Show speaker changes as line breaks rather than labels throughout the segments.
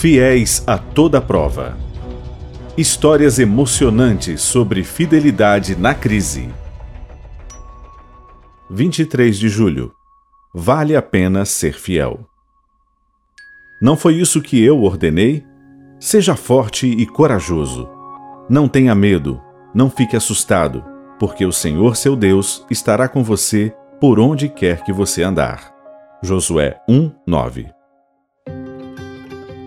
Fiéis a toda prova. Histórias emocionantes sobre fidelidade na crise. 23 de julho. Vale a pena ser fiel. Não foi isso que eu ordenei? Seja forte e corajoso. Não tenha medo, não fique assustado, porque o Senhor seu Deus estará com você por onde quer que você andar. Josué 1, 9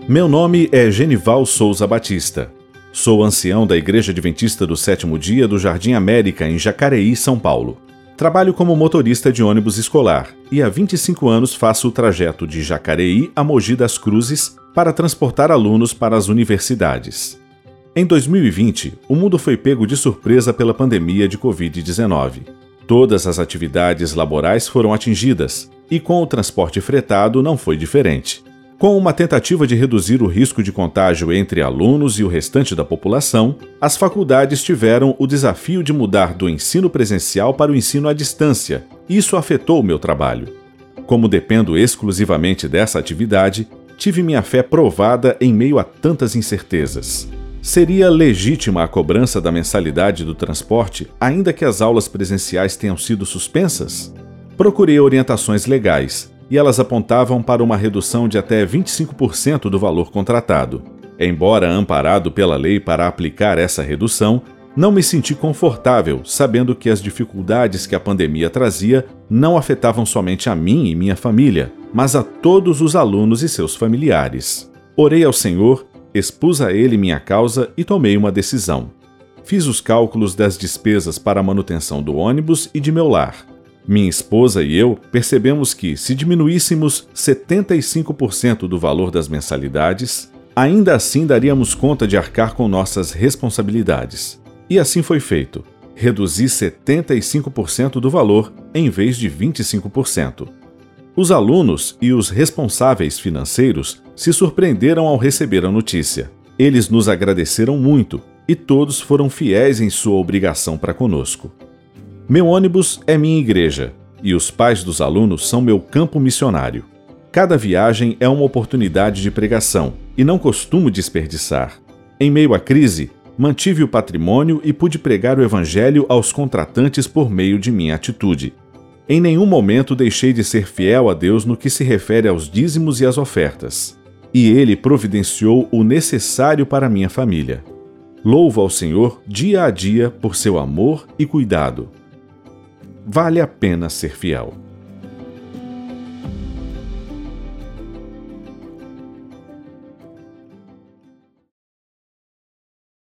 Meu nome é Genival Souza Batista. Sou ancião da Igreja Adventista do Sétimo Dia do Jardim América, em Jacareí, São Paulo. Trabalho como motorista de ônibus escolar e há 25 anos faço o trajeto de Jacareí a Mogi das Cruzes para transportar alunos para as universidades. Em 2020, o mundo foi pego de surpresa pela pandemia de Covid-19. Todas as atividades laborais foram atingidas e com o transporte fretado não foi diferente. Com uma tentativa de reduzir o risco de contágio entre alunos e o restante da população, as faculdades tiveram o desafio de mudar do ensino presencial para o ensino à distância. Isso afetou o meu trabalho. Como dependo exclusivamente dessa atividade, tive minha fé provada em meio a tantas incertezas. Seria legítima a cobrança da mensalidade do transporte, ainda que as aulas presenciais tenham sido suspensas? Procurei orientações legais e elas apontavam para uma redução de até 25% do valor contratado. Embora amparado pela lei para aplicar essa redução, não me senti confortável sabendo que as dificuldades que a pandemia trazia não afetavam somente a mim e minha família, mas a todos os alunos e seus familiares. Orei ao Senhor, expus a Ele minha causa e tomei uma decisão. Fiz os cálculos das despesas para a manutenção do ônibus e de meu lar minha esposa e eu percebemos que, se diminuíssemos 75% do valor das mensalidades, ainda assim daríamos conta de arcar com nossas responsabilidades. E assim foi feito. Reduzi 75% do valor em vez de 25%. Os alunos e os responsáveis financeiros se surpreenderam ao receber a notícia. Eles nos agradeceram muito e todos foram fiéis em sua obrigação para conosco. Meu ônibus é minha igreja e os pais dos alunos são meu campo missionário. Cada viagem é uma oportunidade de pregação e não costumo desperdiçar. Em meio à crise, mantive o patrimônio e pude pregar o Evangelho aos contratantes por meio de minha atitude. Em nenhum momento deixei de ser fiel a Deus no que se refere aos dízimos e às ofertas. E Ele providenciou o necessário para minha família. Louvo ao Senhor dia a dia por seu amor e cuidado vale a pena ser fiel.